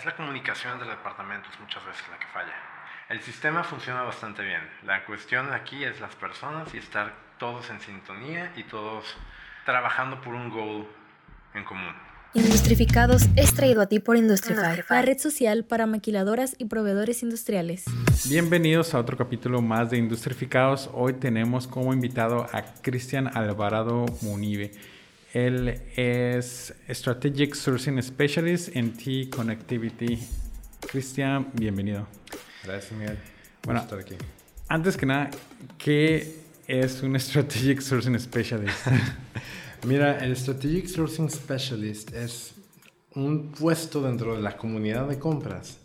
es la comunicación entre departamentos muchas veces la que falla. El sistema funciona bastante bien. La cuestión aquí es las personas y estar todos en sintonía y todos trabajando por un goal en común. Industrificados es traído a ti por Industrify, la red social para maquiladoras y proveedores industriales. Bienvenidos a otro capítulo más de Industrificados. Hoy tenemos como invitado a Cristian Alvarado Munive. Él es Strategic Sourcing Specialist en T-Connectivity. Cristian, bienvenido. Gracias, Miguel. Bueno, estar aquí. Antes que nada, ¿qué es un Strategic Sourcing Specialist? Mira, el Strategic Sourcing Specialist es un puesto dentro de la comunidad de compras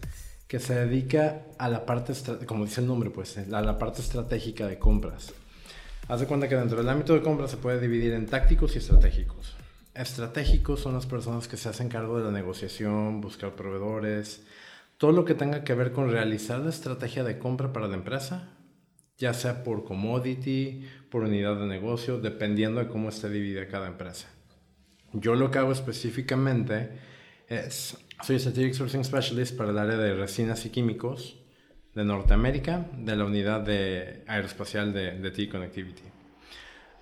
que se dedica a la parte, como dice el nombre, pues, a la parte estratégica de compras. Haz de cuenta que dentro del ámbito de compras se puede dividir en tácticos y estratégicos. Estratégicos son las personas que se hacen cargo de la negociación, buscar proveedores, todo lo que tenga que ver con realizar la estrategia de compra para la empresa, ya sea por commodity, por unidad de negocio, dependiendo de cómo esté dividida cada empresa. Yo lo que hago específicamente es, soy Strategic Sourcing Specialist para el área de resinas y químicos de Norteamérica, de la unidad de aeroespacial de, de T-Connectivity.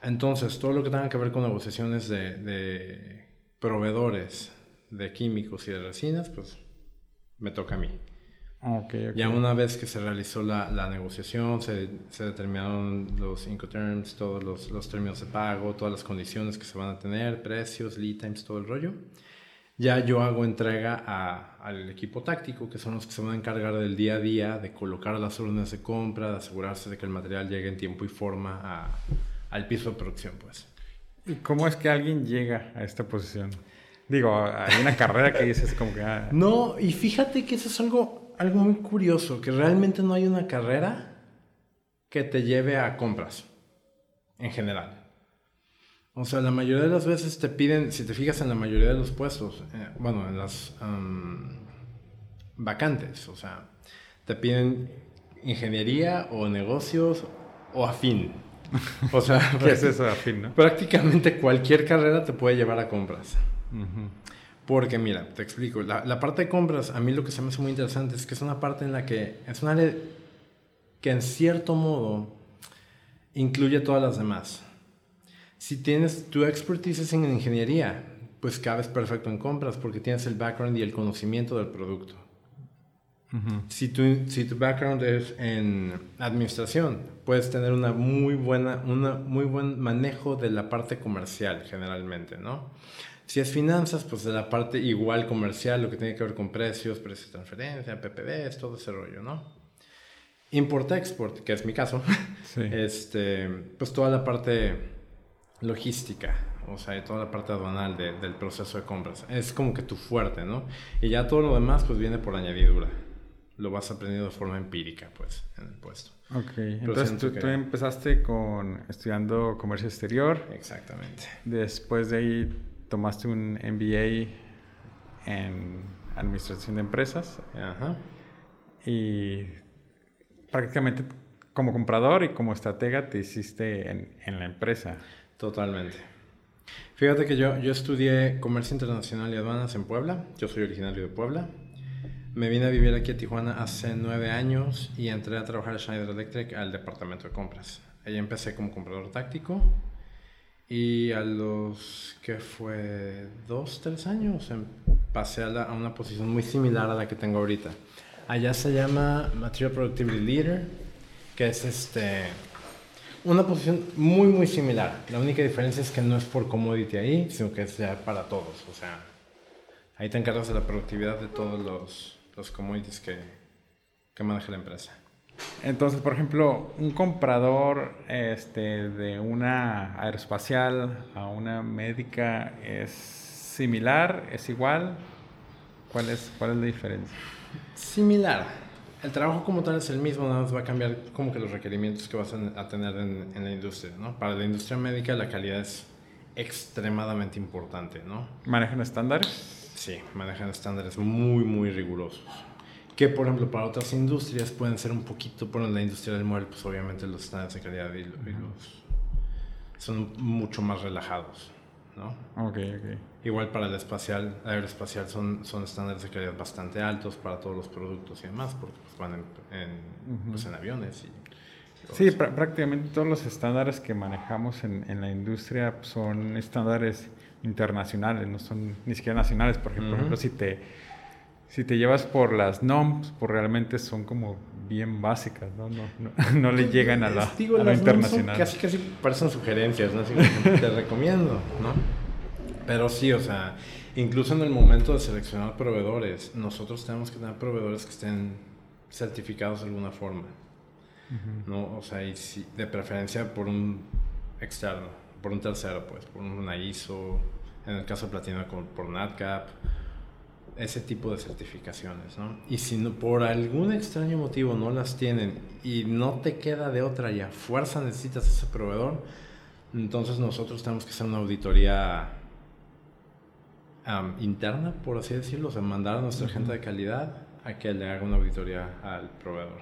Entonces, todo lo que tenga que ver con negociaciones de, de proveedores de químicos y de resinas, pues me toca a mí. Okay, Ya una vez que se realizó la, la negociación, se, se, determinaron los Incoterms, todos los, los, términos de pago, todas las condiciones que se van a tener, precios, lead times, todo el rollo. Ya yo hago entrega a, al equipo táctico, que son los que se van a encargar del día a día, de colocar las órdenes de compra, de asegurarse de que el material llegue en tiempo y forma a, al piso de producción, pues. ¿Y cómo es que alguien llega a esta posición? Digo, hay una carrera que dices como que... Ah, no, y fíjate que eso es algo, algo muy curioso, que realmente no hay una carrera que te lleve a compras, en general. O sea, la mayoría de las veces te piden, si te fijas en la mayoría de los puestos, eh, bueno, en las um, vacantes, o sea, te piden ingeniería o negocios o afín. O sea, ¿qué es eso afín, no? Prácticamente cualquier carrera te puede llevar a compras. Porque mira, te explico, la, la, parte de compras, a mí lo que se me hace muy interesante es que es una parte en la que es una área que en cierto modo incluye todas las demás. Si tienes tu expertise en ingeniería, pues cabes perfecto en compras porque tienes el background y el conocimiento del producto. Uh -huh. si, tu, si tu background es en administración, puedes tener una muy buena, una muy buen manejo de la parte comercial generalmente, ¿no? Si es finanzas, pues de la parte igual comercial, lo que tiene que ver con precios, precios de transferencia, PPDs, todo ese rollo, ¿no? Import-export, que es mi caso, sí. este, pues toda la parte logística, o sea, toda la parte aduanal de, del proceso de compras. Es como que tu fuerte, ¿no? Y ya todo lo demás, pues viene por añadidura. Lo vas aprendiendo de forma empírica, pues, en el puesto. Ok, entonces tú, que... tú, empezaste con estudiando comercio exterior. Exactamente. Después de ahí tomaste un MBA en administración de empresas. Ajá. Y prácticamente como comprador y como estratega te hiciste en, en la empresa. Totalmente. Fíjate que yo, yo estudié comercio internacional y aduanas en Puebla. Yo soy originario de Puebla. Me vine a vivir aquí a Tijuana hace nueve años y entré a trabajar a Schneider Electric al departamento de compras. Ahí empecé como comprador táctico y a los que fue dos, tres años em, pasé a, la, a, una posición muy similar a la que tengo ahorita. Allá se llama Material Productivity Leader, que es este, una posición muy, muy similar. La única diferencia es que no es por commodity ahí, sino que es ya para todos. O sea, ahí te encargas de la productividad de todos los, los commodities que, que maneja la empresa. Entonces, por ejemplo, un comprador este, de una aeroespacial a una médica es similar, es igual. ¿Cuál es, cuál es la diferencia? Similar. El trabajo como tal es el mismo, nada más va a cambiar como que los requerimientos que vas a tener en, en la industria, ¿no? Para la industria médica la calidad es extremadamente importante, ¿no? ¿Manejan estándares? Sí, manejan estándares muy, muy rigurosos que por ejemplo para otras industrias pueden ser un poquito, por la industria del mueble, pues obviamente los estándares de calidad y, son mucho más relajados, ¿no? Ok, ok. Igual para el espacial, aeroespacial son, son estándares de calidad bastante altos para todos los productos y demás, porque van en, en, pues, en aviones. Y, sí, prácticamente todos los estándares que manejamos en, en la industria son estándares internacionales, no son ni siquiera nacionales. Por ejemplo, si te, si te llevas por las NOMs, pues realmente son como bien básicas, ¿no? No, no, no le llegan a la, a la internacional. Casi, casi parecen sugerencias, ¿no? Así te recomiendo, ¿no? Pero sí, o sea, incluso en el momento de seleccionar proveedores, nosotros tenemos que tener proveedores que estén certificados de alguna forma. ¿no? O sea, y si, de preferencia por un externo, por un tercero, pues, por una ISO, en el caso de Platina por NatCap, ese tipo de certificaciones, ¿no? Y si no, por algún extraño motivo no las tienen y no te queda de otra y a fuerza necesitas ese proveedor, entonces nosotros tenemos que hacer una auditoría interna, por así decirlo, o sea, mandar a nuestra gente de calidad a que le haga una auditoría al proveedor.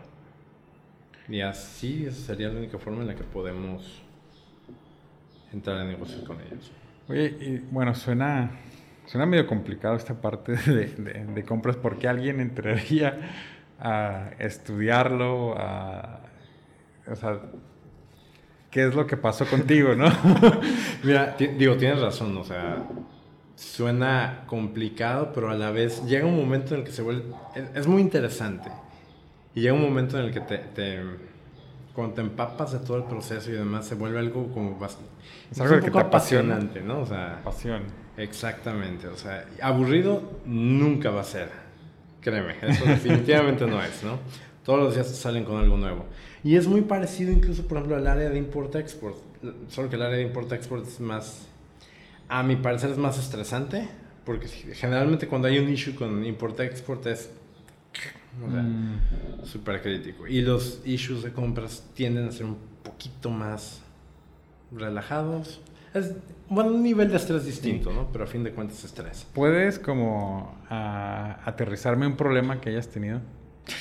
Y así sería la única forma en la que podemos entrar en negocios con ellos. Oye, y bueno, suena, suena medio complicado esta parte de, de, compras porque alguien entraría a estudiarlo, a, o sea, ¿qué es lo que pasó contigo, no? Mira, digo, tienes razón, o sea, suena complicado, pero a la vez llega un momento en el que se vuelve... Es, muy interesante. Y llega un momento en el que te, te, Cuando te empapas de todo el proceso y demás, se vuelve algo como bastante... Es algo que te apasionante, ¿no? O sea... Pasión. Exactamente. O sea, aburrido nunca va a ser. Créeme, eso definitivamente no es, ¿no? Todos los días salen con algo nuevo. Y es muy parecido incluso, por ejemplo, al área de import-export. Solo que el área de import-export es más a mi parecer es más estresante, porque generalmente cuando hay un issue con import-export es mm. súper crítico. Y los issues de compras tienden a ser un poquito más relajados. Es, bueno, un nivel de estrés distinto, ¿no? Pero a fin de cuentas estrés. ¿Puedes como aterrizarme un problema que hayas tenido?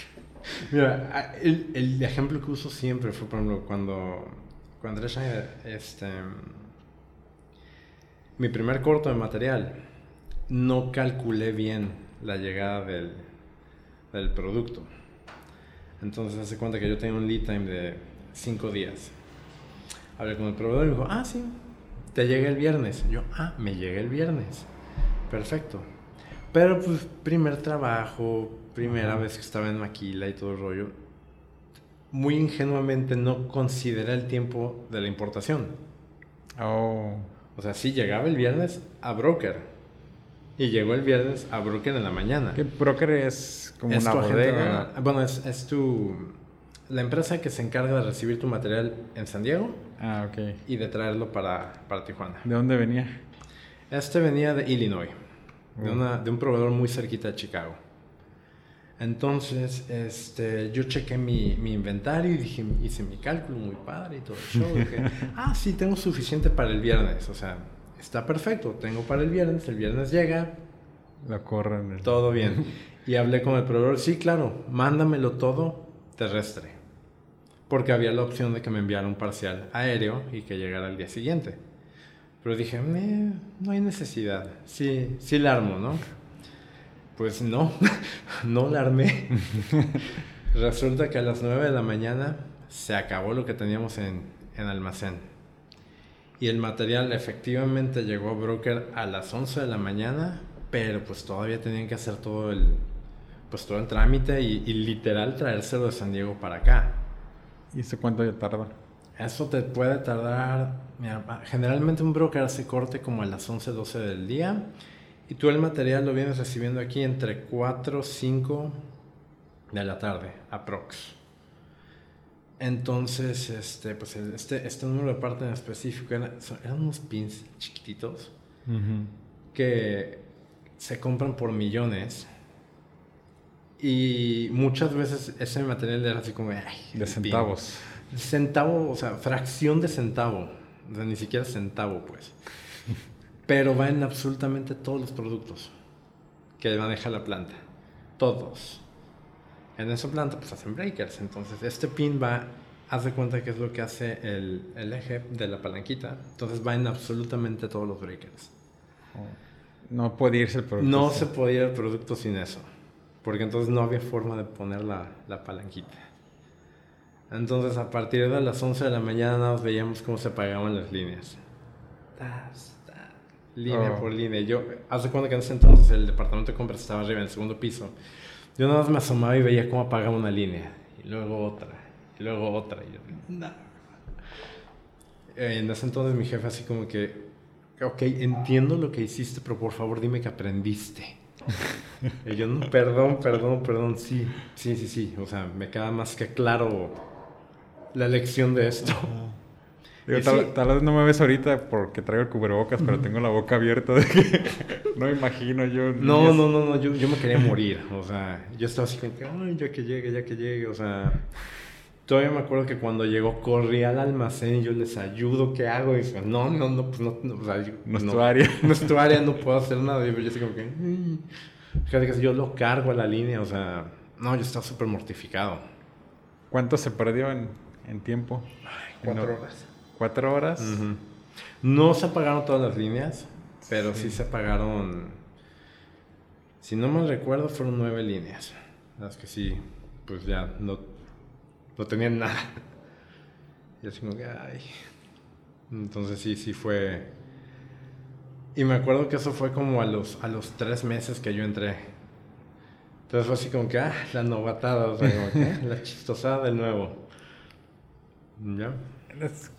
Mira, el, el, ejemplo que uso siempre fue, por ejemplo, cuando, cuando este, mi primer corto de material, no calculé bien la llegada del, del producto. Entonces hace cuenta que yo tenía un lead time de 5 días. Hablé con el proveedor y me dijo, ah, sí, te llega el viernes. Yo, ah, me llega el viernes. Perfecto. Pero pues primer trabajo, primera vez que estaba en Maquila y todo el rollo, muy ingenuamente no consideré el tiempo de la importación. Oh. O sea, sí llegaba el viernes a broker. Y llegó el viernes a broker en la mañana. ¿Qué broker es como una bodega? bueno, es, es, tu... La empresa que se encarga de recibir tu material en San Diego. Ah, ok. Y de traerlo para, para Tijuana. ¿De dónde venía? Este venía de Illinois. De, oh. una, de un proveedor muy cerquita de Chicago. Entonces, este, yo chequé mi, mi, inventario y dije, hice mi cálculo muy padre y todo el show. Dije, ah, sí, tengo suficiente para el viernes. O sea, está perfecto, tengo para el viernes, el viernes llega. La corren. Todo bien. Y hablé con el proveedor, sí, claro, mándamelo todo terrestre. Porque había la opción de que me enviara un parcial aéreo y que llegara al día siguiente. Pero dije, no hay necesidad. Sí, sí la armo, ¿no? Pues no, no la armé. Resulta que a las 9 de la mañana se acabó lo que teníamos en, en almacén. Y el material efectivamente llegó a broker a las 11 de la mañana, pero pues todavía tenían que hacer todo el, pues todo el trámite y, literal traérselo de San Diego para acá. ¿Y eso cuánto tarda? Eso te puede tardar, generalmente un broker hace corte como a las 11, 12 del día y tú el material lo vienes recibiendo aquí entre 4, 5 de la tarde, aprox. Entonces, este, pues este, este número de parte en específico eran, unos pins chiquititos que se compran por millones. Y muchas veces ese material era así como de centavos. Centavo, o sea, fracción de centavo. O sea, ni siquiera centavo, pues pero va en absolutamente todos los productos que maneja la planta. Todos. En esa planta pues hacen breakers, entonces este pin va haz de cuenta que es lo que hace el, el eje de la palanquita. Entonces va en absolutamente todos los breakers. Oh. No puede irse el producto. No se podía ir el producto sin eso. Porque entonces no había forma de poner la, la palanquita. Entonces a partir de las 11 de la mañana nos veíamos cómo se apagaban las líneas. Línea oh. por línea. Yo, hace cuenta que en ese entonces el departamento de compras estaba arriba en el segundo piso. Yo nada más me asomaba y veía cómo apagaba una línea. Y luego otra. Y luego otra. Y yo, eh, En ese entonces mi jefe así como que, ok, entiendo lo que hiciste, pero por favor dime que aprendiste. y yo, no, perdón, perdón, perdón, sí, sí, sí, sí. O sea, me queda más que claro la lección de esto. Tal, vez no me ves ahorita porque traigo el cubrebocas, pero tengo la boca abierta de que no imagino yo. No, no, no, no, yo, yo, me quería morir. O sea, yo estaba así como que, ay, ya que llegue, ya que llegue. O sea, todavía me acuerdo que cuando llegó corrí al almacén y yo les ayudo, ¿qué hago? Y dije, no, no, no, pues no, no o sea, no es tu área. No es tu área, no puedo hacer nada. Y yo así como que, fíjate que yo lo cargo a la línea, o sea, no, yo estaba súper mortificado. ¿Cuánto se perdió en, en tiempo? cuatro horas. ¿Cuatro horas? No se apagaron todas las líneas, pero sí. se apagaron. Si no me recuerdo, fueron nueve líneas. Las que sí, pues ya no, no tenían nada. Y así como que, ay. Entonces sí, sí fue. Y me acuerdo que eso fue como a los, a los tres meses que yo entré. Entonces fue así como que, ah, la novatada, o sea, como que, ah, la chistosada de nuevo. ¿Ya?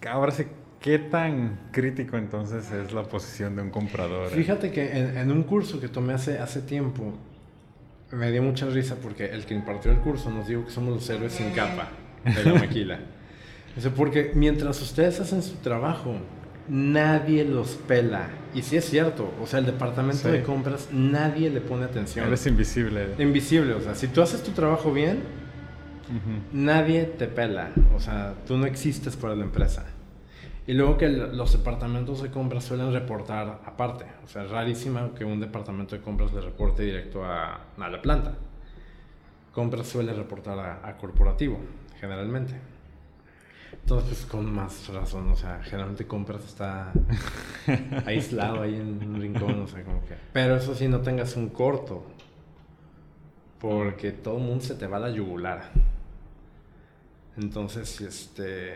Ahora sí, ¿qué tan crítico entonces es la posición de un comprador? Fíjate que en, un curso que tomé hace, hace tiempo, me dio mucha risa porque el que impartió el curso nos dijo que somos los héroes sin capa de la maquila. porque mientras ustedes hacen su trabajo, nadie los pela. Y sí es cierto, o sea, el departamento de compras, nadie le pone atención. Eres invisible. Invisible, o sea, si tú haces tu trabajo bien, Nadie te pela, o sea, tú no existes para la empresa. Y luego que los departamentos de compras suelen reportar aparte, o sea, es rarísimo que un departamento de compras le reporte directo a, a la planta. Compras suele reportar a, corporativo, generalmente. Entonces, pues con más razón, o sea, generalmente compras está aislado ahí en un rincón, o sea, como que... Pero eso sí, no tengas un corto, porque todo el mundo se te va a la yugular. Entonces, este,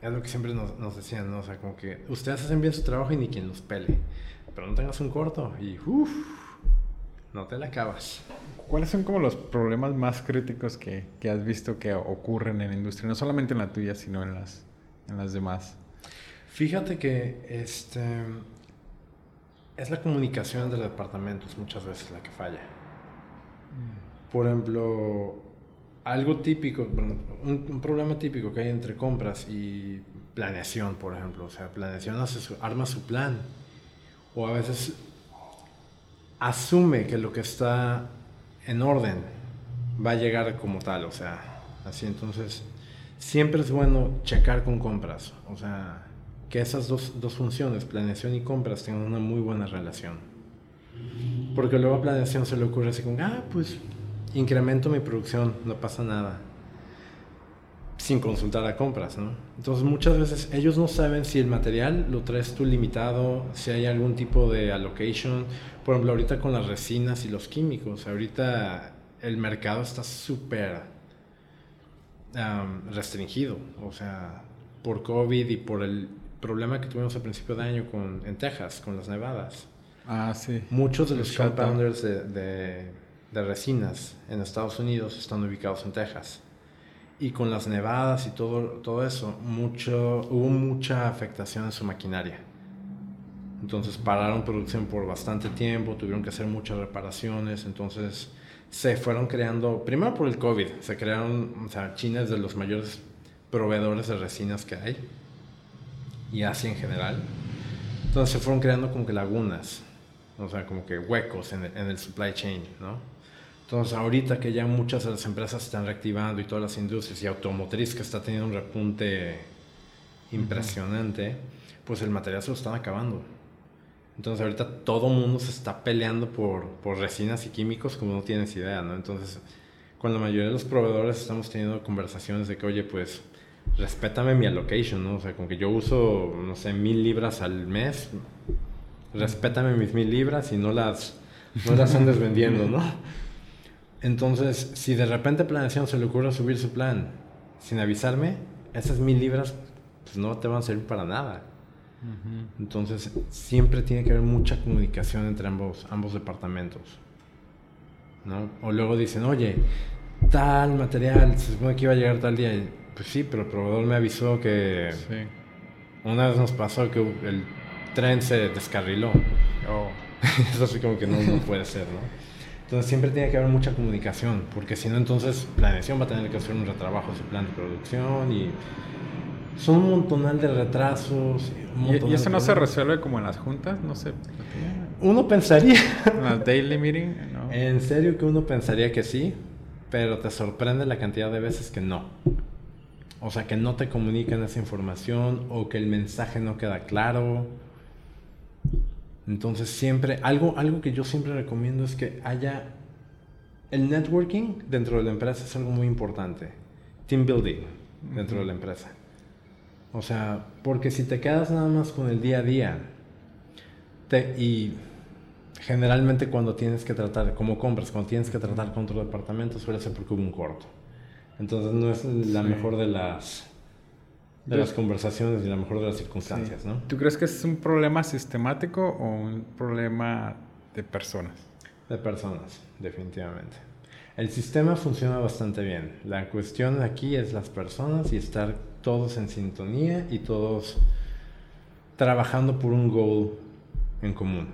es lo que siempre nos, nos, decían, ¿no? O sea, como que ustedes hacen bien su trabajo y ni quien los pele. Pero no tengas un corto y uff, no te la acabas. ¿Cuáles son como los problemas más críticos que, que, has visto que ocurren en la industria? No solamente en la tuya, sino en las, en las demás. Fíjate que este, es la comunicación entre departamentos muchas veces la que falla. Mm. Por ejemplo, algo típico, un, problema típico que hay entre compras y planeación, por ejemplo. O sea, planeación hace arma su plan. O a veces asume que lo que está en orden va a llegar como tal. O sea, así entonces siempre es bueno checar con compras. O sea, que esas dos, dos funciones, planeación y compras, tengan una muy buena relación. Porque luego a planeación se le ocurre así como, ah, pues incremento mi producción, no pasa nada. Sin consultar a compras, ¿no? Entonces muchas veces ellos no saben si el material lo traes tú limitado, si hay algún tipo de allocation. Por ejemplo, ahorita con las resinas y los químicos, ahorita el mercado está súper restringido. O sea, por COVID y por el problema que tuvimos al principio de año con, en Texas, con las nevadas. Ah, sí. Muchos de los compounders de de resinas en Estados Unidos están ubicados en Texas. Y con las nevadas y todo, todo eso, mucho, hubo mucha afectación en su maquinaria. Entonces pararon producción por bastante tiempo, tuvieron que hacer muchas reparaciones, entonces se fueron creando, primero por el COVID, se crearon, o sea, China es de los mayores proveedores de resinas que hay, y Asia en general. Entonces se fueron creando como que lagunas, o sea, como que huecos en el, en el supply chain, ¿no? Entonces, ahorita que ya muchas de las empresas están reactivando y todas las industrias y automotriz que está teniendo un repunte impresionante, pues el material se lo están acabando. Entonces, ahorita todo mundo se está peleando por, por resinas y químicos como no tienes idea, ¿no? Entonces, con la mayoría de los proveedores estamos teniendo conversaciones de que, oye, pues respétame mi allocation, ¿no? O sea, con que yo uso, no sé, mil libras al mes, respétame mis mil libras y no las, no las andes vendiendo, ¿no? Entonces, si de repente planeación se le ocurre subir su plan sin avisarme, esas mil libras pues no te van a servir para nada. Entonces, siempre tiene que haber mucha comunicación entre ambos, ambos departamentos. ¿no? O luego dicen, oye, tal material, se supone que iba a llegar tal día. pues sí, pero el proveedor me avisó que una vez nos pasó que el tren se descarriló. Oh. Eso sí como que no, no puede ser, ¿no? Entonces siempre tiene que haber mucha comunicación, porque si no entonces planeación va a tener que hacer un retrabajo de su plan de producción y son un montonal de retrasos. ¿Y, eso no se resuelve como en las juntas? No sé. Uno pensaría. ¿En las daily meeting? En serio que uno pensaría que sí, pero te sorprende la cantidad de veces que no. O sea, que no te comunican esa información o que el mensaje no queda claro entonces siempre, algo, algo que yo siempre recomiendo es que haya el networking dentro de la empresa es algo muy importante. Team building dentro de la empresa. O sea, porque si te quedas nada más con el día a día y generalmente cuando tienes que tratar, como compras, cuando tienes que tratar con otro departamento suele ser porque hubo un corto. Entonces no es la mejor de las de las conversaciones y la mejor de las circunstancias, ¿no? ¿Tú crees que es un problema sistemático o un problema de personas? De personas, definitivamente. El sistema funciona bastante bien. La cuestión aquí es las personas y estar todos en sintonía y todos trabajando por un goal en común.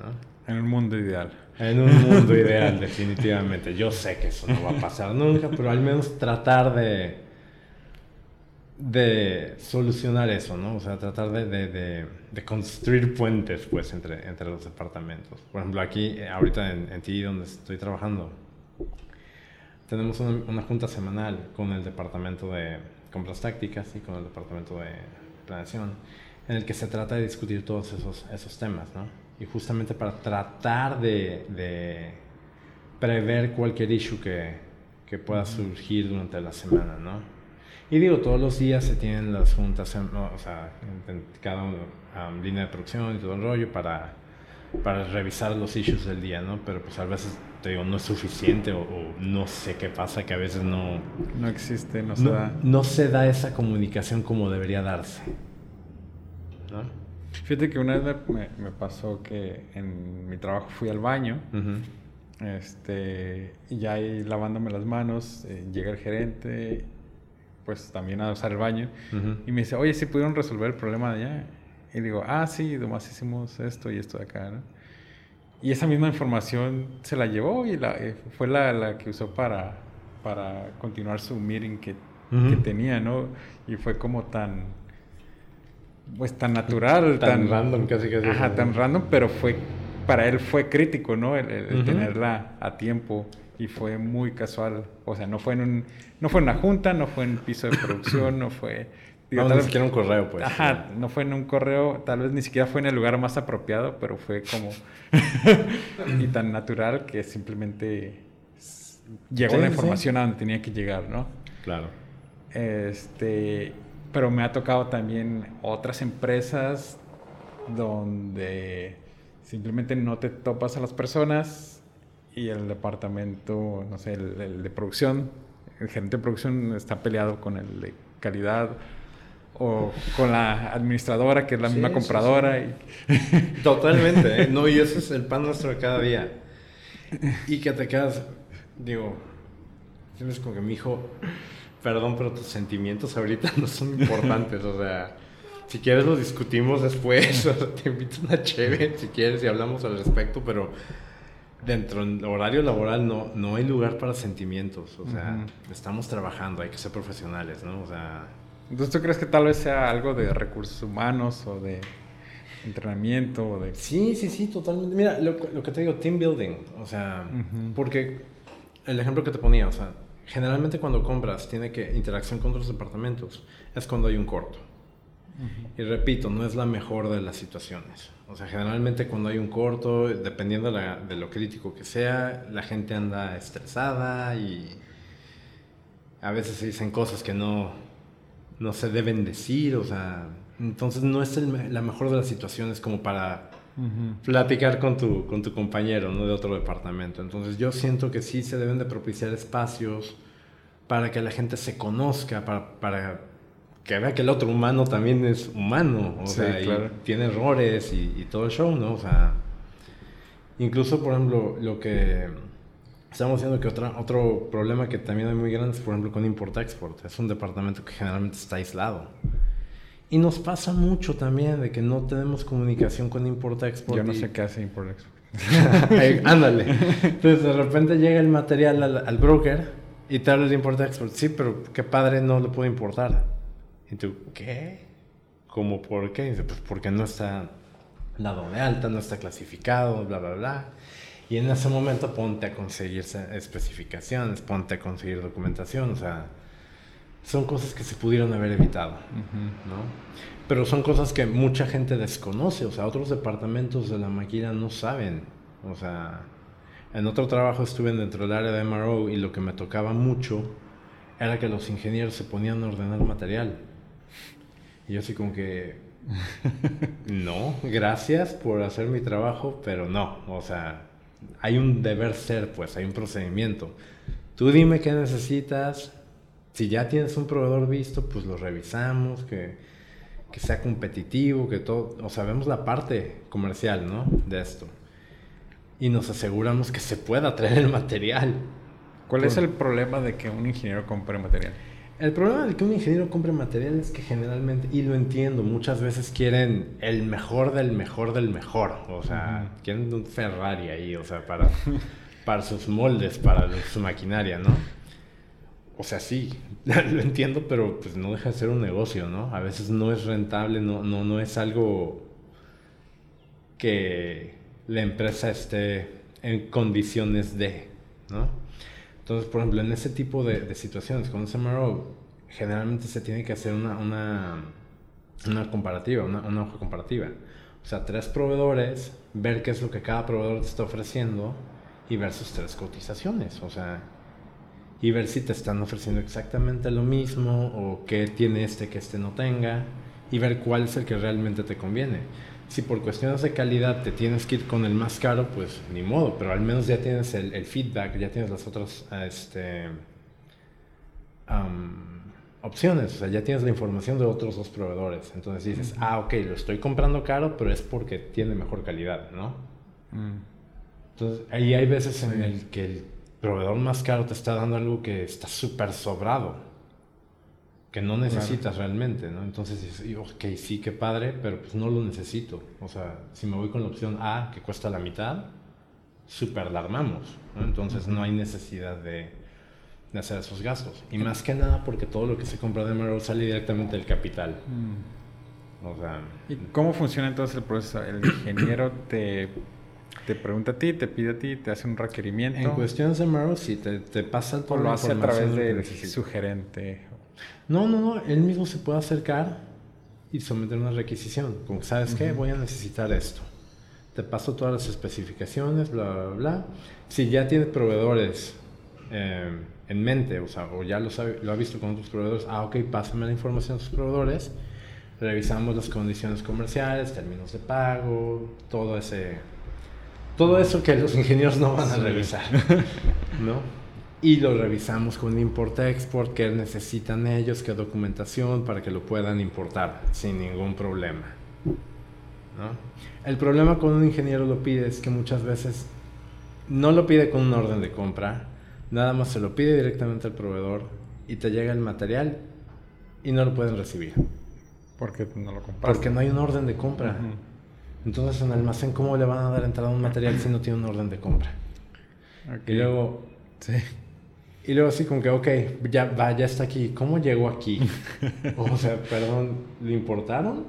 ¿no? En un mundo ideal. En un mundo ideal, definitivamente. Yo sé que eso no va a pasar nunca, pero al menos tratar de de solucionar eso, ¿no? O sea, tratar de, de, de, construir puentes, pues, entre, entre los departamentos. Por ejemplo, aquí, eh, ahorita en, en TI, donde estoy trabajando, tenemos una, una, junta semanal con el departamento de compras tácticas y con el departamento de planeación, en el que se trata de discutir todos esos, esos temas, ¿no? Y justamente para tratar de, de prever cualquier issue que, que pueda surgir durante la semana, ¿no? Y digo, todos los días se tienen las juntas, o sea, en, cada um, línea de producción y todo el rollo para, para revisar los issues del día, ¿no? Pero pues a veces, te digo, no es suficiente o, no sé qué pasa, que a veces no... No existe, no se da. No se da esa comunicación como debería darse, ¿no? Fíjate que una vez me, me, pasó que en mi trabajo fui al baño, este, y ya ahí lavándome las manos, eh, llega el gerente pues también a usar el baño. Y me dice, oye, ¿sí pudieron resolver el problema de allá? Y digo, ah, sí, nomás hicimos esto y esto de acá, ¿no? Y esa misma información se la llevó y la, eh, fue la, la, que usó para, para continuar su meeting que, que, tenía, ¿no? Y fue como tan, pues tan natural. Tan, random, casi casi. Ajá, tan random, pero fue, para él fue crítico, ¿no? el tenerla a tiempo y fue muy casual. O sea, no fue en un, no fue en una junta, no fue en un piso de producción, no fue. no, ni siquiera un correo, pues. Ajá, no fue en un correo, tal vez ni siquiera fue en el lugar más apropiado, pero fue como. y tan natural que simplemente llegó la información a donde tenía que llegar, ¿no? Claro. Este. Pero me ha tocado también otras empresas donde simplemente no te topas a las personas y el departamento, no sé, el, de producción, el gerente de producción está peleado con el de calidad o con la administradora que es la misma compradora. Y... Totalmente, ¿eh? no, y ese es el pan nuestro de cada día. Y que te quedas, digo, tienes como que mi hijo, perdón, pero tus sentimientos ahorita no son importantes, o sea, si quieres lo discutimos después, o te invito a una chévere si quieres y hablamos al respecto, pero dentro del horario laboral no, no hay lugar para sentimientos. O sea, estamos trabajando, hay que ser profesionales, ¿no? O sea... Entonces, ¿tú crees que tal vez sea algo de recursos humanos o de entrenamiento? O de... Sí, sí, sí, totalmente. Mira, lo, lo que te digo, team building. O sea, porque el ejemplo que te ponía, o sea, generalmente cuando compras tiene que interacción con otros departamentos, es cuando hay un corto. Y repito, no es la mejor de las situaciones. O sea, generalmente cuando hay un corto, dependiendo de lo crítico que sea, la gente anda estresada y a veces se dicen cosas que no, no se deben decir, o sea, entonces no es la mejor de las situaciones como para platicar con tu, con tu compañero, ¿no? De otro departamento. Entonces yo siento que sí se deben de propiciar espacios para que la gente se conozca, para, para que vea que el otro humano también es humano, o sea, y tiene errores y, y, todo el show, ¿no? O sea, incluso, por ejemplo, lo que estamos viendo que otra, otro problema que también hay muy grande es, por ejemplo, con import-export. Es un departamento que generalmente está aislado. Y nos pasa mucho también de que no tenemos comunicación con import-export. Yo no sé qué hace import-export. Ándale. Entonces, de repente llega el material al, broker y te habla de import-export. Sí, pero qué padre no lo puedo importar. Y tú, ¿qué? ¿Cómo por qué? dice, pues porque no está dado de alta, no está clasificado, bla, bla, bla. Y en ese momento ponte a conseguir especificaciones, ponte a conseguir documentación, o sea, son cosas que se pudieron haber evitado, ¿no? Pero son cosas que mucha gente desconoce, o sea, otros departamentos de la maquila no saben, o sea, en otro trabajo estuve dentro del área de MRO y lo que me tocaba mucho era que los ingenieros se ponían a ordenar material. Y yo así como que, no, gracias por hacer mi trabajo, pero no, o sea, hay un deber ser, pues, hay un procedimiento. Tú dime qué necesitas, si ya tienes un proveedor visto, pues lo revisamos, que, que sea competitivo, que todo, o sea, vemos la parte comercial, ¿no? De esto. Y nos aseguramos que se pueda traer el material. ¿Cuál es el problema de que un ingeniero compre material? El problema de que un ingeniero compre material es que generalmente, y lo entiendo, muchas veces quieren el mejor del mejor del mejor. O sea, quieren un Ferrari ahí, o sea, para, para sus moldes, para su maquinaria, ¿no? o sea, sí, lo entiendo, pero pues no deja de ser un negocio, ¿no? A veces no es rentable, no, no, no es algo que la empresa esté en condiciones de, ¿no? Entonces, por ejemplo, en ese tipo de, situaciones con un SMRO, generalmente se tiene que hacer una, una, una comparativa, una, una hoja comparativa. O sea, tres proveedores, ver qué es lo que cada proveedor te está ofreciendo y ver sus tres cotizaciones. O sea, y ver si te están ofreciendo exactamente lo mismo o qué tiene este que este no tenga y ver cuál es el que realmente te conviene. Si por cuestiones de calidad te tienes que ir con el más caro, pues ni modo, pero al menos ya tienes el, feedback, ya tienes las otras este, opciones, o sea, ya tienes la información de otros dos proveedores. Entonces dices, ah, ok, lo estoy comprando caro, pero es porque tiene mejor calidad, ¿no? Mm. Entonces, ahí hay veces en el que el proveedor más caro te está dando algo que está súper sobrado, que no necesitas realmente, ¿no? Entonces ok, sí, qué padre, pero pues no lo necesito. O sea, si me voy con la opción A, que cuesta la mitad, súper la armamos, ¿no? Entonces no hay necesidad de, de, hacer esos gastos. Y más que nada porque todo lo que se compra de Marvel sale directamente del capital. Mm. O sea... ¿Y cómo funciona entonces el proceso? El ingeniero te te pregunta a ti, te pide a ti, te hace un requerimiento. En cuestiones de Maro, sí, te, te pasa todo. O lo hace a través de su gerente. No, no, no, él mismo se puede acercar y someter una requisición. Como ¿sabes qué? Voy a necesitar esto. Te paso todas las especificaciones, bla, bla, bla. Si ya tienes proveedores eh, en mente, o sea, o ya lo, sabe, lo ha visto con otros proveedores, ah, ok, pásame la información de tus proveedores. Revisamos las condiciones comerciales, términos de pago, todo ese todo eso que los ingenieros no van a revisar, ¿no? Y lo revisamos con import-export, qué necesitan ellos, qué documentación para que lo puedan importar sin ningún problema. ¿no? El problema cuando un ingeniero lo pide es que muchas veces no lo pide con una orden de compra, nada más se lo pide directamente al proveedor y te llega el material y no lo pueden recibir. Porque no lo Porque no hay una orden de compra. Entonces en almacén, ¿cómo le van a dar entrada a un material si no tiene un orden de compra? Y luego, sí. Y luego así como que, ok, ya va, ya está aquí. ¿Cómo llegó aquí? o sea, perdón, ¿lo importaron?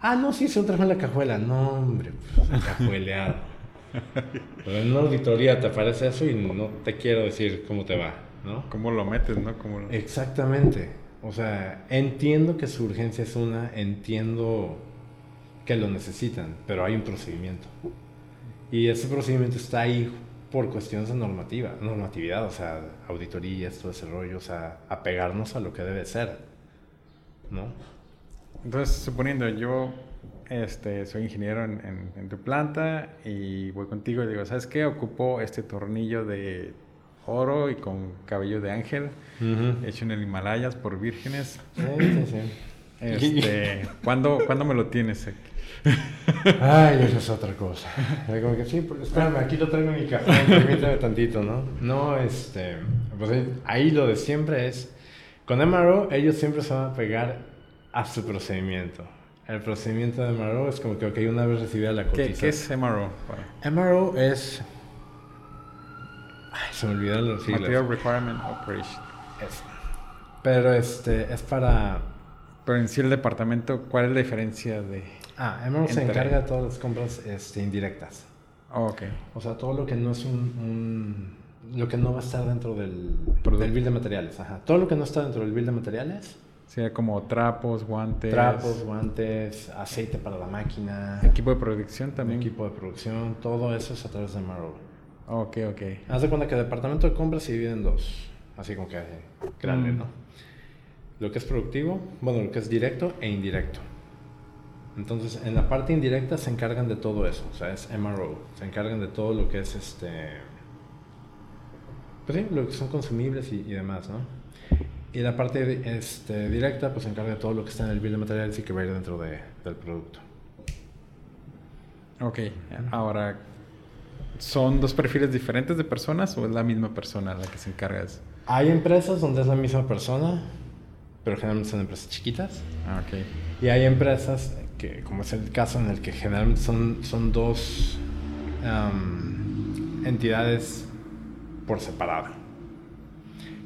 Ah, no, sí, se lo trajo en la cajuela. No, hombre, pues, cajueleado. Pero en una auditoría te aparece eso y no te quiero decir cómo te va, ¿no? ¿Cómo lo metes, no? Exactamente. O sea, entiendo que su urgencia es una, entiendo que lo necesitan, pero hay un procedimiento. Y ese procedimiento está ahí por cuestiones de normativa, normatividad, o sea, auditorías, todo ese rollo, o sea, apegarnos a lo que debe ser. ¿no? Entonces, suponiendo yo este, soy ingeniero en, tu planta y voy contigo y digo, ¿sabes qué? Ocupo este tornillo de oro y con cabello de ángel, hecho en el Himalayas por vírgenes. Sí, sí, sí. Este, ¿cuándo, me lo tienes Ay, eso es otra cosa. Como que sí, pues, espérame, aquí lo traigo en mi cajón, permítame tantito, ¿no? No, este, pues ahí lo de siempre es, con MRO ellos siempre se van a pegar a su procedimiento. El procedimiento de MRO es como que, ok, una vez recibida la cotización. ¿Qué, es MRO? MRO es... Ay, se me olvidaron los siglas. Material Requirement Operation. Eso. Pero este, es para... Pero en sí el departamento, ¿cuál es la diferencia de...? Ah, MRO se encarga de todas las compras este, indirectas. Oh, ok. O sea, todo lo que no es un, Lo que no va a estar dentro del, del bill de materiales. Ajá. Todo lo que no está dentro del bill de materiales Sí, como trapos, guantes. Trapos, guantes, aceite para la máquina. Equipo de producción también. Equipo de producción, todo eso es a través de Marrow. Ok, ok. Haz de cuenta que el departamento de compras se divide en dos, así como que grande, mm. ¿no? Lo que es productivo, bueno, lo que es directo e indirecto. Entonces, en la parte indirecta se encargan de todo eso, o sea, es MRO, se encargan de todo lo que es este. Pues sí, lo que son consumibles y, y demás, ¿no? Y la parte este, directa pues se encarga de todo lo que está en el bill de materiales y que va a ir dentro de, del producto. Ok, ahora, ¿son dos perfiles diferentes de personas o es la misma persona la que se encarga de eso? Hay empresas donde es la misma persona, pero generalmente son empresas chiquitas. Ah, ok. Y hay empresas que, como es el caso en el que generalmente son, son dos entidades por separado.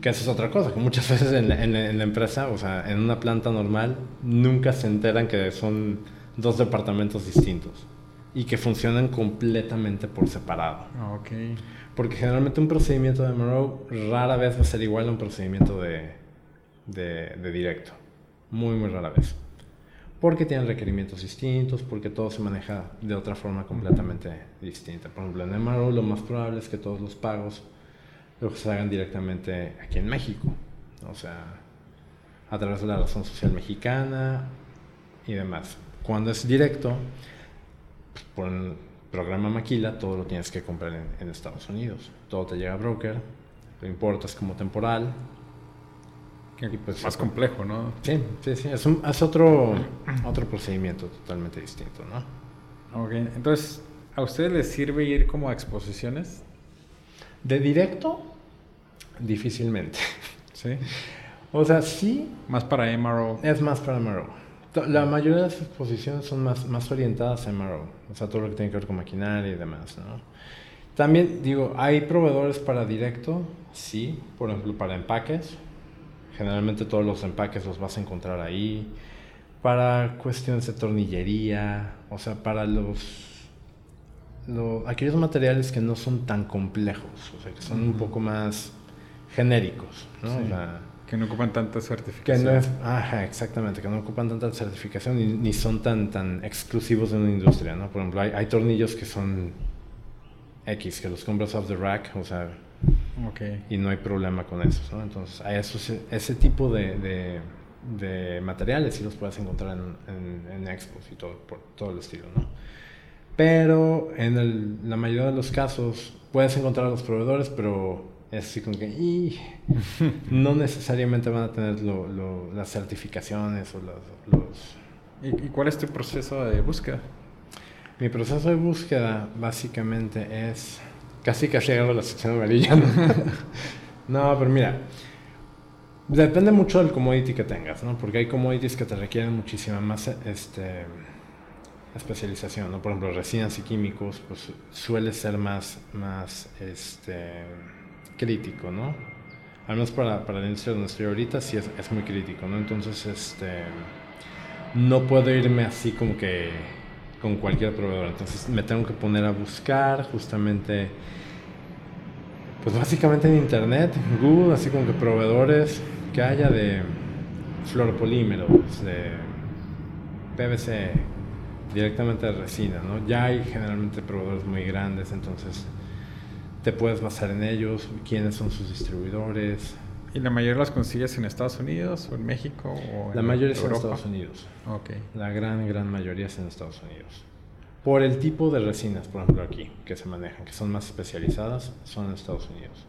Que eso es otra cosa, que muchas veces en, la empresa, o sea, en una planta normal, nunca se enteran que son dos departamentos distintos y que funcionan completamente por separado. Ah, ok. Porque generalmente un procedimiento de MRO rara vez va a ser igual a un procedimiento de, de, directo. Muy, muy rara vez. Porque tienen requerimientos distintos, porque todo se maneja de otra forma completamente distinta. Por ejemplo, en MRO lo más probable es que todos los pagos lo que se hagan directamente aquí en México. O sea, a través de la razón social mexicana y demás. Cuando es directo, por el programa Maquila, todo lo tienes que comprar en, Estados Unidos. Todo te llega a broker, lo importas como temporal. Y pues, más complejo, ¿no? Sí, sí, sí. Es, es otro, otro procedimiento totalmente distinto, ¿no? Ok, entonces, ¿a ustedes les sirve ir como a exposiciones? De directo, Difícilmente. ¿Sí? O sea, sí. Más para MRO. Es más para MRO. La mayoría de las exposiciones son más, más orientadas a MRO. O sea, todo lo que tiene que ver con maquinaria y demás, ¿no? También, digo, hay proveedores para directo, sí. Por ejemplo, para empaques. Generalmente todos los empaques los vas a encontrar ahí. Para cuestiones de tornillería. O sea, para los aquellos materiales que no son tan complejos, o sea, que son un poco más genéricos, ¿no? que no ocupan tanta certificación. Que no ajá, exactamente, que no ocupan tanta certificación ni, son tan, tan exclusivos de una industria, ¿no? Por ejemplo, hay, tornillos que son X, que los compras off the rack, o sea, okay. y no hay problema con eso, ¿no? Entonces, hay ese tipo de, de, materiales sí los puedes encontrar en, en, expos y todo, por todo el estilo, ¿no? Pero en la mayoría de los casos puedes encontrar a los proveedores, pero es así como que y no necesariamente van a tener las certificaciones o los... ¿Y, cuál es tu proceso de búsqueda? Mi proceso de búsqueda básicamente es casi casi agarro la sección amarilla. ¿no? no, pero mira, depende mucho del commodity que tengas, ¿no? Porque hay commodities que te requieren muchísima más este, especialización, ¿no? Por ejemplo, resinas y químicos, pues suele ser más, más, este crítico, ¿no? Al menos para, para la industria donde estoy ahorita sí es, es muy crítico, ¿no? Entonces, este, no puedo irme así como que con cualquier proveedor. Entonces me tengo que poner a buscar justamente, pues básicamente en internet, Google, así como que proveedores que haya de fluoropolímeros, de PVC, directamente de resina, ¿no? Ya hay generalmente proveedores muy grandes, entonces te puedes basar en ellos, quiénes son sus distribuidores, ¿Y la mayoría las consigues en Estados Unidos o en México? O la mayoría es en Estados Unidos. Ok. La gran, gran mayoría es en Estados Unidos. Por el tipo de resinas, por ejemplo, aquí, que se manejan, que son más especializadas, son en Estados Unidos.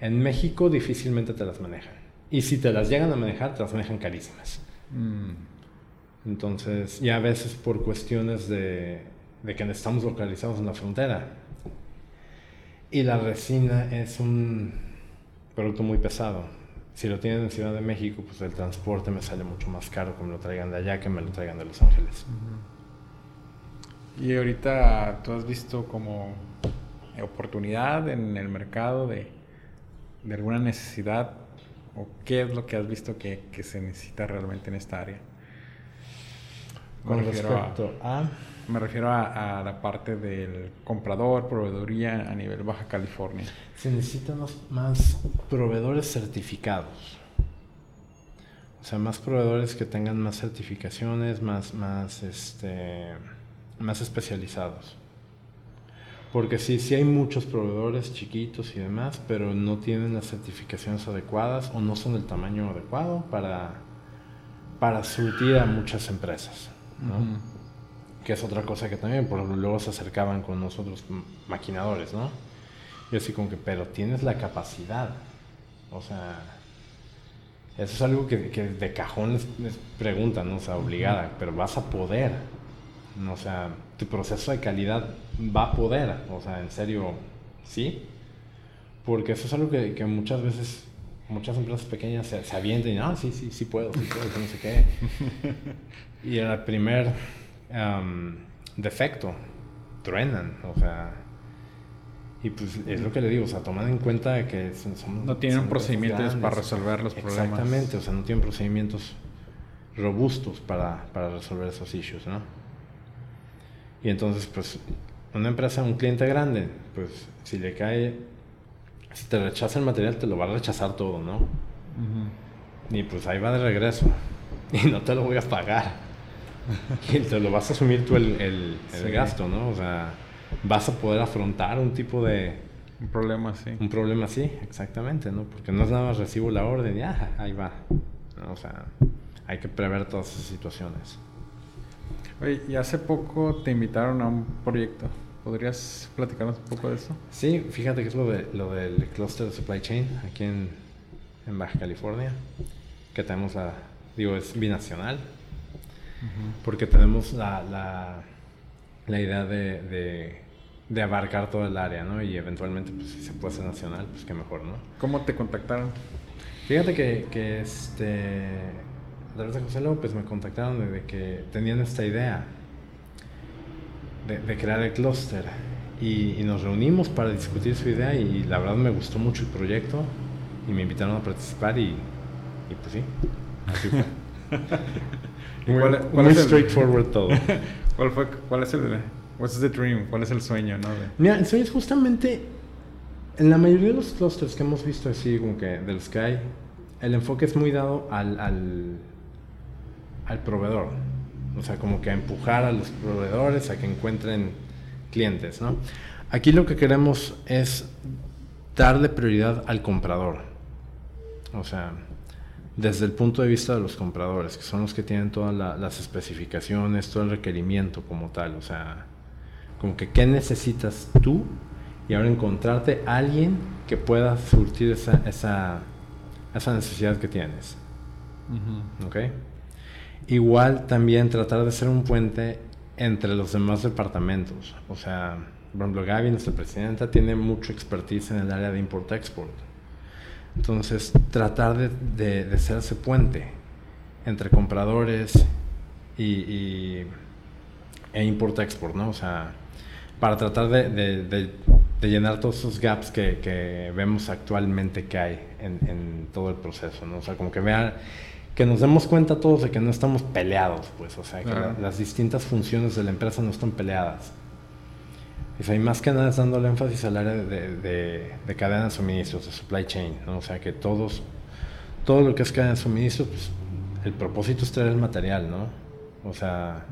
En México difícilmente te las manejan. Y si te las llegan a manejar, te las manejan carísimas. Mm. Entonces, y a veces por cuestiones de, de que estamos localizados en la frontera. Y la resina es un producto muy pesado. Si lo tienen en Ciudad de México, pues el transporte me sale mucho más caro que me lo traigan de allá que me lo traigan de Los Ángeles. Y ahorita tú has visto como oportunidad en el mercado de, de alguna necesidad o qué es lo que has visto que, que se necesita realmente en esta área. Con respecto a me refiero a, la parte del comprador, proveedoría a nivel Baja California. Se necesitan más proveedores certificados. O sea, más proveedores que tengan más certificaciones, más, más, este, más especializados. Porque sí, sí hay muchos proveedores chiquitos y demás, pero no tienen las certificaciones adecuadas o no son del tamaño adecuado para, para surtir a muchas empresas. ¿no? Que es otra cosa que también, por ejemplo, luego se acercaban con nosotros maquinadores, ¿no? Y así como que, pero tienes la capacidad. O sea, eso es algo que, de cajón les, preguntan, ¿no? O sea, obligada, pero vas a poder. O sea, tu proceso de calidad va a poder. O sea, en serio, ¿sí? Porque eso es algo que, muchas veces muchas empresas pequeñas se, se avientan y, ah, sí, sí, sí puedo, sí puedo, no sé qué. y en el primer defecto, truenan, o sea, y pues es lo que le digo, o sea, toman en cuenta que son, no tienen procedimientos para resolver los problemas. Exactamente, o sea, no tienen procedimientos robustos para, para resolver esos issues, ¿no? Y entonces, pues, una empresa, un cliente grande, pues, si le cae, si te rechaza el material, te lo va a rechazar todo, ¿no? Y pues ahí va de regreso. Y no te lo voy a pagar. y te lo vas a asumir tú el, el, gasto, ¿no? O sea, vas a poder afrontar un tipo de... Un problema así. Un problema así, exactamente, ¿no? Porque no es nada más recibo la orden y ah, ahí va. O sea, hay que prever todas esas situaciones. Oye, y hace poco te invitaron a un proyecto. ¿Podrías platicarnos un poco de eso? Sí, fíjate que es lo, de, lo del cluster de supply chain aquí en, en Baja California, que tenemos la, digo, es binacional, porque tenemos la, la, la idea de, de, de, abarcar todo el área, ¿no? Y eventualmente, pues si se puede hacer nacional, pues qué mejor, ¿no? ¿Cómo te contactaron? Fíjate que, que este, a través de José López me contactaron de, que tenían esta idea de, de crear el clúster y, y, nos reunimos para discutir su idea y la verdad me gustó mucho el proyecto y me invitaron a participar y, y pues sí, así fue. ¿Cuál, es straightforward todo. ¿Cuál, fue, ¿Cuál es el what's the dream? ¿Cuál es el sueño, no? Mira, el sueño es justamente en la mayoría de los clusters que hemos visto así como que del Sky, el enfoque es muy dado al, al, al proveedor. O sea, como que a empujar a los proveedores a que encuentren clientes, ¿no? Aquí lo que queremos es darle prioridad al comprador. O sea, desde el punto de vista de los compradores, que son los que tienen todas las especificaciones, todo el requerimiento como tal, o sea, como que qué necesitas tú y ahora encontrarte alguien que pueda surtir esa, esa, esa necesidad que tienes. ¿Ok? Igual también tratar de ser un puente entre los demás departamentos. O sea, por ejemplo, Gaby, nuestra presidenta, tiene mucho expertise en el área de import-export. Entonces, tratar de, de, ser ese puente entre compradores y, e import-export, ¿no? O sea, para tratar de, de, llenar todos esos gaps que, que vemos actualmente que hay en, en, todo el proceso, ¿no? O sea, como que vean, que nos demos cuenta todos de que no estamos peleados, pues, o sea, que las distintas funciones de la empresa no están peleadas y más que nada es dándole énfasis al área de, de, cadena de suministros, de supply chain, ¿no? O sea, que todos, todo lo que es cadena de suministros, pues el propósito es traer el material, ¿no? O sea,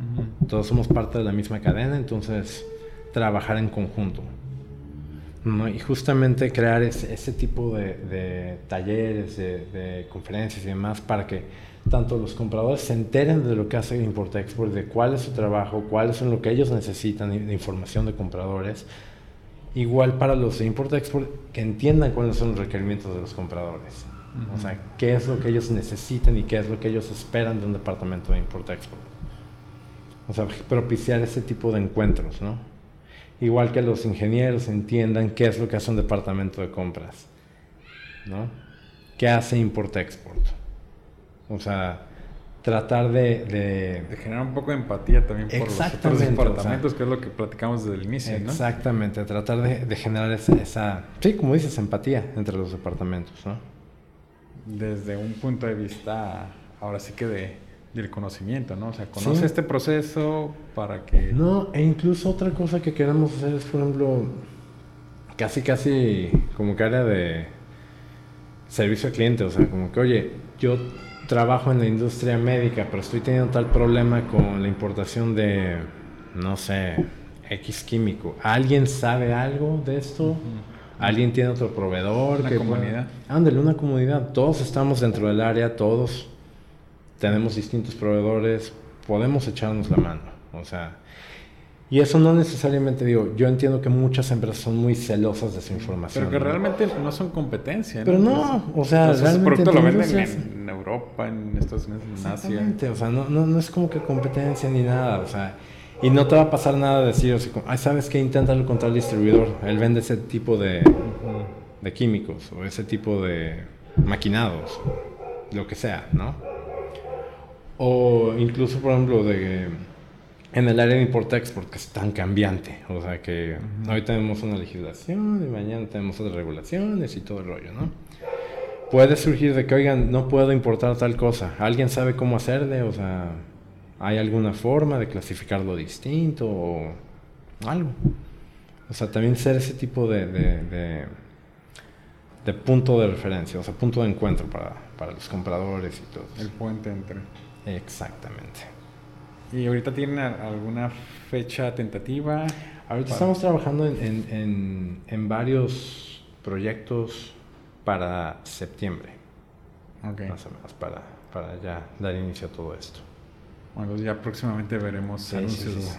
todos somos parte de la misma cadena, entonces trabajar en conjunto. Y justamente crear ese, tipo de, talleres, de, conferencias y demás para que tanto los compradores se enteren de lo que hace Import-Export, de cuál es su trabajo, cuáles son lo que ellos necesitan de información de compradores. Igual para los de Import-Export, que entiendan cuáles son los requerimientos de los compradores. O sea, qué es lo que ellos necesitan y qué es lo que ellos esperan de un departamento de Import-Export. O sea, propiciar ese tipo de encuentros, ¿no? Igual que los ingenieros entiendan qué es lo que hace un departamento de compras, ¿no? ¿Qué hace Import-Export? O sea, tratar de, de, generar un poco de empatía también por los otros departamentos, que es lo que platicamos desde el inicio, Exactamente, tratar de, de generar esa, esa, sí, como dices, empatía entre los departamentos, ¿no? Desde un punto de vista, ahora sí que de del conocimiento, ¿no? O sea, conoce este proceso para que... No, e incluso otra cosa que queremos hacer es, por ejemplo, casi, casi como que área de servicio al cliente, o sea, como que, oye, yo trabajo en la industria médica, pero estoy teniendo tal problema con la importación de, no sé, X químico. ¿Alguien sabe algo de esto? ¿Alguien tiene otro proveedor? Una comunidad. Ándale, una comunidad. Todos estamos dentro del área, todos tenemos distintos proveedores, podemos echarnos la mano. O sea, y eso no necesariamente digo, yo entiendo que muchas empresas son muy celosas de su información. Pero que realmente no son competencia. Pero no, o sea, realmente. lo venden en, Europa, en Estados Unidos, en Asia. O sea, no, no, no, es como que competencia ni nada. O sea, y no te va a pasar nada de decir, o sea, ay, ¿sabes qué? Inténtalo contra el distribuidor. Él vende ese tipo de, de químicos o ese tipo de maquinados, lo que sea, ¿no? O incluso, por ejemplo, de en el área de import-export, que es tan cambiante. O sea, que hoy tenemos una legislación y mañana tenemos otras regulaciones y todo el rollo, ¿no? Puede surgir de que, oigan, no puedo importar tal cosa. ¿Alguien sabe cómo hacerle? O sea, ¿hay alguna forma de clasificarlo distinto o algo? O sea, también ser ese tipo de, de, de, punto de referencia, o sea, punto de encuentro para, para los compradores y todo. El puente entre. Exactamente. ¿Y ahorita tienen alguna fecha tentativa? Ahorita estamos trabajando en, en, varios proyectos para septiembre. Okay. Más o menos, para, para ya dar inicio a todo esto. Bueno, ya próximamente veremos anuncios.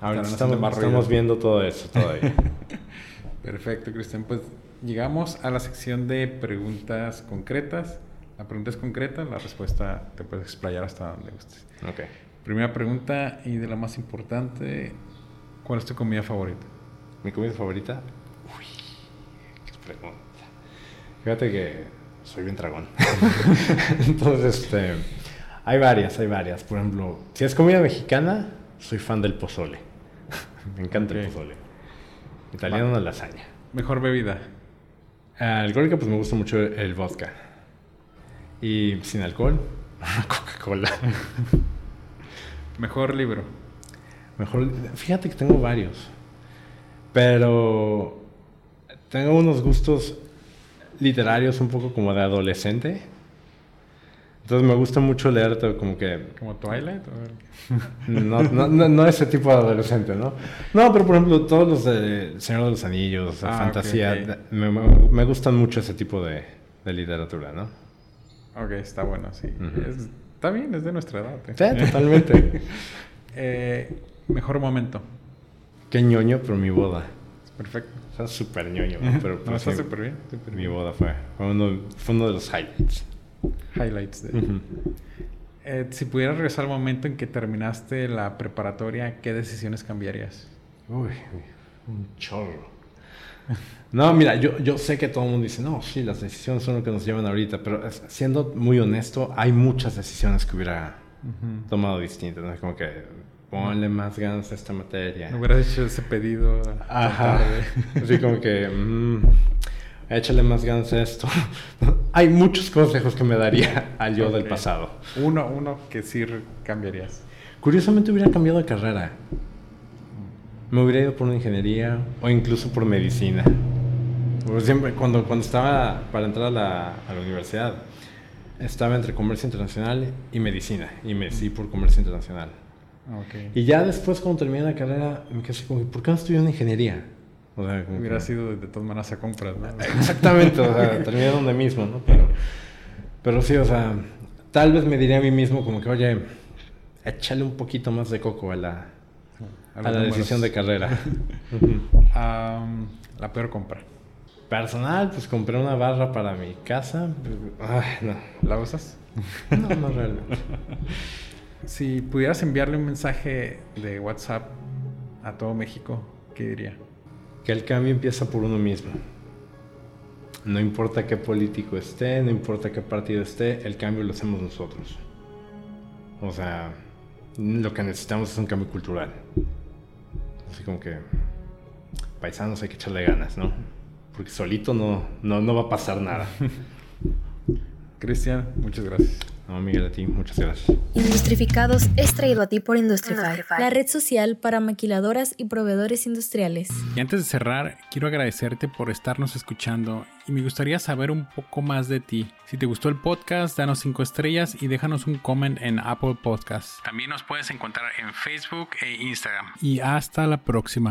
Ahora estamos, estamos, viendo todo eso todavía. Perfecto, Cristian. Pues llegamos a la sección de preguntas concretas. La pregunta es concreta, la respuesta te puedes explayar hasta donde gustes. Ok. Primera pregunta y de la más importante, ¿cuál es tu comida favorita? ¿Mi comida favorita? Uy, qué pregunta. Fíjate que soy bien dragón. Entonces, este, hay varias, hay varias. Por ejemplo, si es comida mexicana, soy fan del pozole. Me encanta el pozole. Italiano, una lasaña. ¿Mejor bebida? alcohólica, pues me gusta mucho el vodka. Y sin alcohol, Coca-Cola. Mejor libro. Mejor, fíjate que tengo varios. Pero tengo unos gustos literarios un poco como de adolescente. Entonces me gusta mucho leer como que... ¿Como Twilight? No, no, no, ese tipo de adolescente, ¿no? No, pero por ejemplo todos los de Señor de los Anillos, ah, fantasía, Me, me, gustan mucho ese tipo de, de literatura, ¿no? Ok, está bueno, sí. está bien, es de nuestra edad. ¿eh? Sí, totalmente. Eh, mejor momento. Qué ñoño, pero mi boda. Perfecto. Está súper ñoño, pero... no, está súper bien, Mi boda fue, fue, uno, fue uno de los highlights. Highlights de... Eh, si pudieras regresar al momento en que terminaste la preparatoria, ¿qué decisiones cambiarías? Uy, un chorro. No, mira, yo, yo sé que todo el mundo dice, no, sí, las decisiones son lo que nos llevan ahorita, pero siendo muy honesto, hay muchas decisiones que hubiera tomado distintas, ¿no? Como que ponle más ganas a esta materia. No hubieras hecho ese pedido. Ajá. Así como que, mmm, échale más ganas a esto. hay muchos consejos que me daría al yo del pasado. Uno, uno que sí cambiarías. Curiosamente hubiera cambiado de carrera. Me hubiera ido por una ingeniería o incluso por medicina. siempre, cuando, cuando estaba para entrar a la, a la universidad, estaba entre comercio internacional y medicina. Y me decidí por comercio internacional. Okay. Y ya después, cuando terminé la carrera, me quedé así como, ¿por qué no estudié una ingeniería? O sea, Hubiera sido de todas maneras a compras, ¿no? Exactamente, o sea, terminé donde mismo, ¿no? Pero, pero sí, o sea, tal vez me diría a mí mismo como que, oye, échale un poquito más de coco a la, a, la decisión de carrera. la peor compra. Personal, pues compré una barra para mi casa. Ay, no. ¿La usas? No, no realmente. si pudieras enviarle un mensaje de WhatsApp a todo México, ¿qué diría? Que el cambio empieza por uno mismo. No importa qué político esté, no importa qué partido esté, el cambio lo hacemos nosotros. O sea, lo que necesitamos es un cambio cultural. Así como que paisanos hay que echarle ganas, ¿no? Porque solito no, no, no va a pasar nada. Cristian, muchas gracias. No, Miguel, a ti, muchas gracias. Industrificados es traído a ti por Industrify, la red social para maquiladoras y proveedores industriales. Y antes de cerrar, quiero agradecerte por estarnos escuchando y me gustaría saber un poco más de ti. Si te gustó el podcast, danos 5 estrellas y déjanos un comment en Apple Podcasts. También nos puedes encontrar en Facebook e Instagram. Y hasta la próxima.